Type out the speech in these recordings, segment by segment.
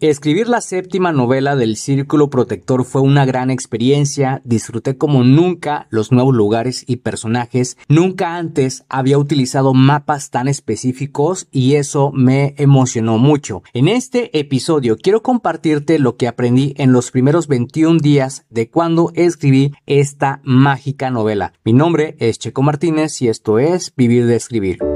Escribir la séptima novela del Círculo Protector fue una gran experiencia, disfruté como nunca los nuevos lugares y personajes, nunca antes había utilizado mapas tan específicos y eso me emocionó mucho. En este episodio quiero compartirte lo que aprendí en los primeros 21 días de cuando escribí esta mágica novela. Mi nombre es Checo Martínez y esto es Vivir de Escribir.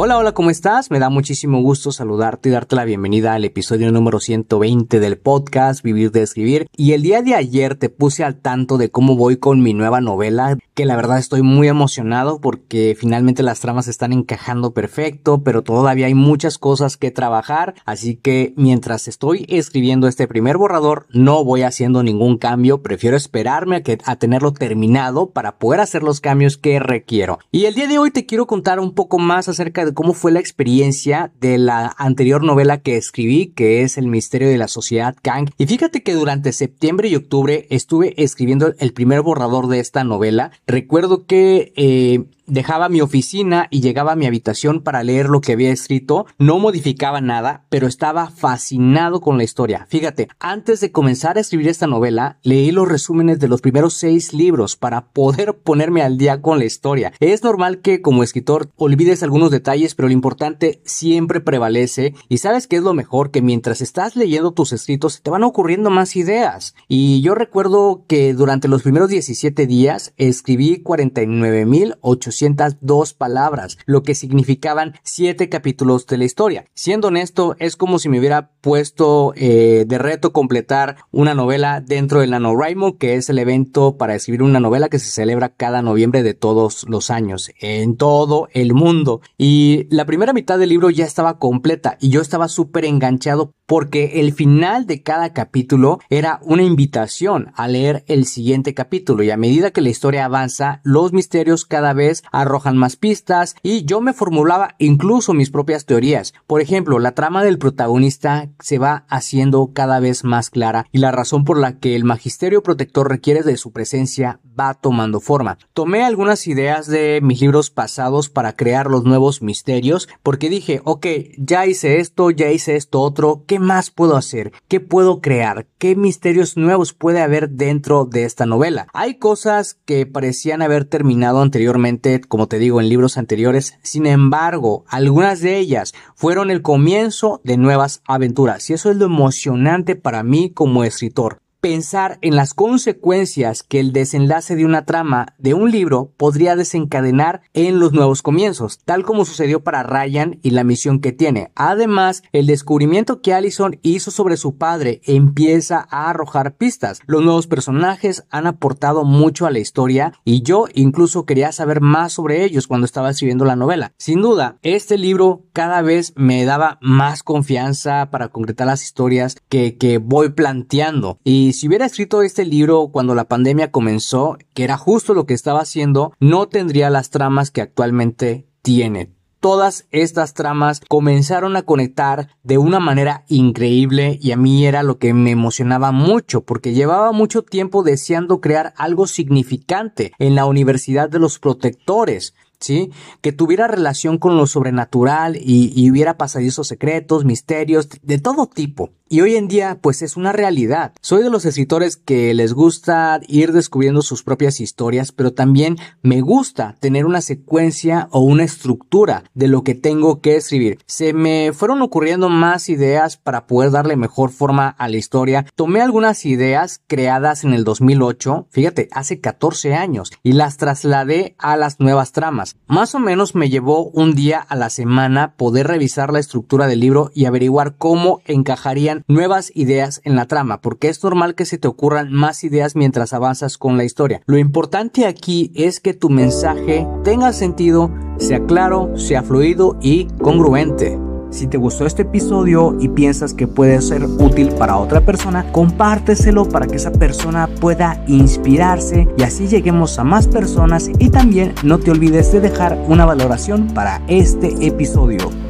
Hola, hola, ¿cómo estás? Me da muchísimo gusto saludarte y darte la bienvenida al episodio número 120 del podcast Vivir de Escribir. Y el día de ayer te puse al tanto de cómo voy con mi nueva novela, que la verdad estoy muy emocionado porque finalmente las tramas están encajando perfecto, pero todavía hay muchas cosas que trabajar, así que mientras estoy escribiendo este primer borrador no voy haciendo ningún cambio, prefiero esperarme a, que, tenerlo terminado para poder hacer los cambios que requiero. Y el día de hoy te quiero contar un poco más acerca de cómo fue la experiencia de la anterior novela que escribí, que es El misterio de la sociedad Kang. Y fíjate que durante septiembre y octubre estuve escribiendo el primer borrador de esta novela. Recuerdo que eh, dejaba mi oficina y llegaba a mi habitación para leer lo que había escrito, no modificaba nada, pero estaba fascinado con la historia. Fíjate, antes de comenzar a escribir esta novela, leí los resúmenes de los primeros seis libros para poder ponerme al día con la historia. Es normal que como escritor olvides algunos detalles, pero lo importante siempre prevalece y sabes que es lo mejor que mientras estás leyendo tus escritos te van ocurriendo más ideas. Y yo recuerdo que durante los primeros 17 días escribí 49.800 dos palabras, lo que significaban siete capítulos de la historia. Siendo honesto, es como si me hubiera puesto eh, de reto completar una novela dentro del NaNoWriMo, que es el evento para escribir una novela que se celebra cada noviembre de todos los años en todo el mundo. Y la primera mitad del libro ya estaba completa y yo estaba súper enganchado porque el final de cada capítulo era una invitación a leer el siguiente capítulo y a medida que la historia avanza, los misterios cada vez arrojan más pistas y yo me formulaba incluso mis propias teorías. Por ejemplo, la trama del protagonista se va haciendo cada vez más clara y la razón por la que el magisterio protector requiere de su presencia va tomando forma. Tomé algunas ideas de mis libros pasados para crear los nuevos misterios porque dije, ok, ya hice esto, ya hice esto otro, ¿qué más puedo hacer? ¿Qué puedo crear? ¿Qué misterios nuevos puede haber dentro de esta novela? Hay cosas que parecían haber terminado anteriormente, como te digo, en libros anteriores, sin embargo, algunas de ellas fueron el comienzo de nuevas aventuras y eso es lo emocionante para mí como escritor pensar en las consecuencias que el desenlace de una trama de un libro podría desencadenar en los nuevos comienzos, tal como sucedió para Ryan y la misión que tiene. Además, el descubrimiento que Allison hizo sobre su padre empieza a arrojar pistas. Los nuevos personajes han aportado mucho a la historia y yo incluso quería saber más sobre ellos cuando estaba escribiendo la novela. Sin duda, este libro cada vez me daba más confianza para concretar las historias que, que voy planteando y si hubiera escrito este libro cuando la pandemia comenzó, que era justo lo que estaba haciendo, no tendría las tramas que actualmente tiene todas estas tramas comenzaron a conectar de una manera increíble y a mí era lo que me emocionaba mucho porque llevaba mucho tiempo deseando crear algo significante en la Universidad de los Protectores. ¿sí? Que tuviera relación con lo sobrenatural y, y, hubiera pasadizos secretos, misterios, de todo tipo. Y hoy en día pues es una realidad. Soy de los escritores que les gusta ir descubriendo sus propias historias, pero también me gusta tener una secuencia o una estructura de lo que tengo que escribir. Se me fueron ocurriendo más ideas para poder darle mejor forma a la historia. Tomé algunas ideas creadas en el 2008, fíjate, hace 14 años, y las trasladé a las nuevas tramas. Más o menos me llevó un día a la semana poder revisar la estructura del libro y averiguar cómo encajarían nuevas ideas en la trama, porque es normal que se te ocurran más ideas mientras avanzas con la historia. Lo importante aquí es que tu mensaje tenga sentido, sea claro, sea fluido y congruente. Si te gustó este episodio y piensas que puede ser útil para otra persona, compárteselo para que esa persona pueda inspirarse y así lleguemos a más personas y también no te olvides de dejar una valoración para este episodio.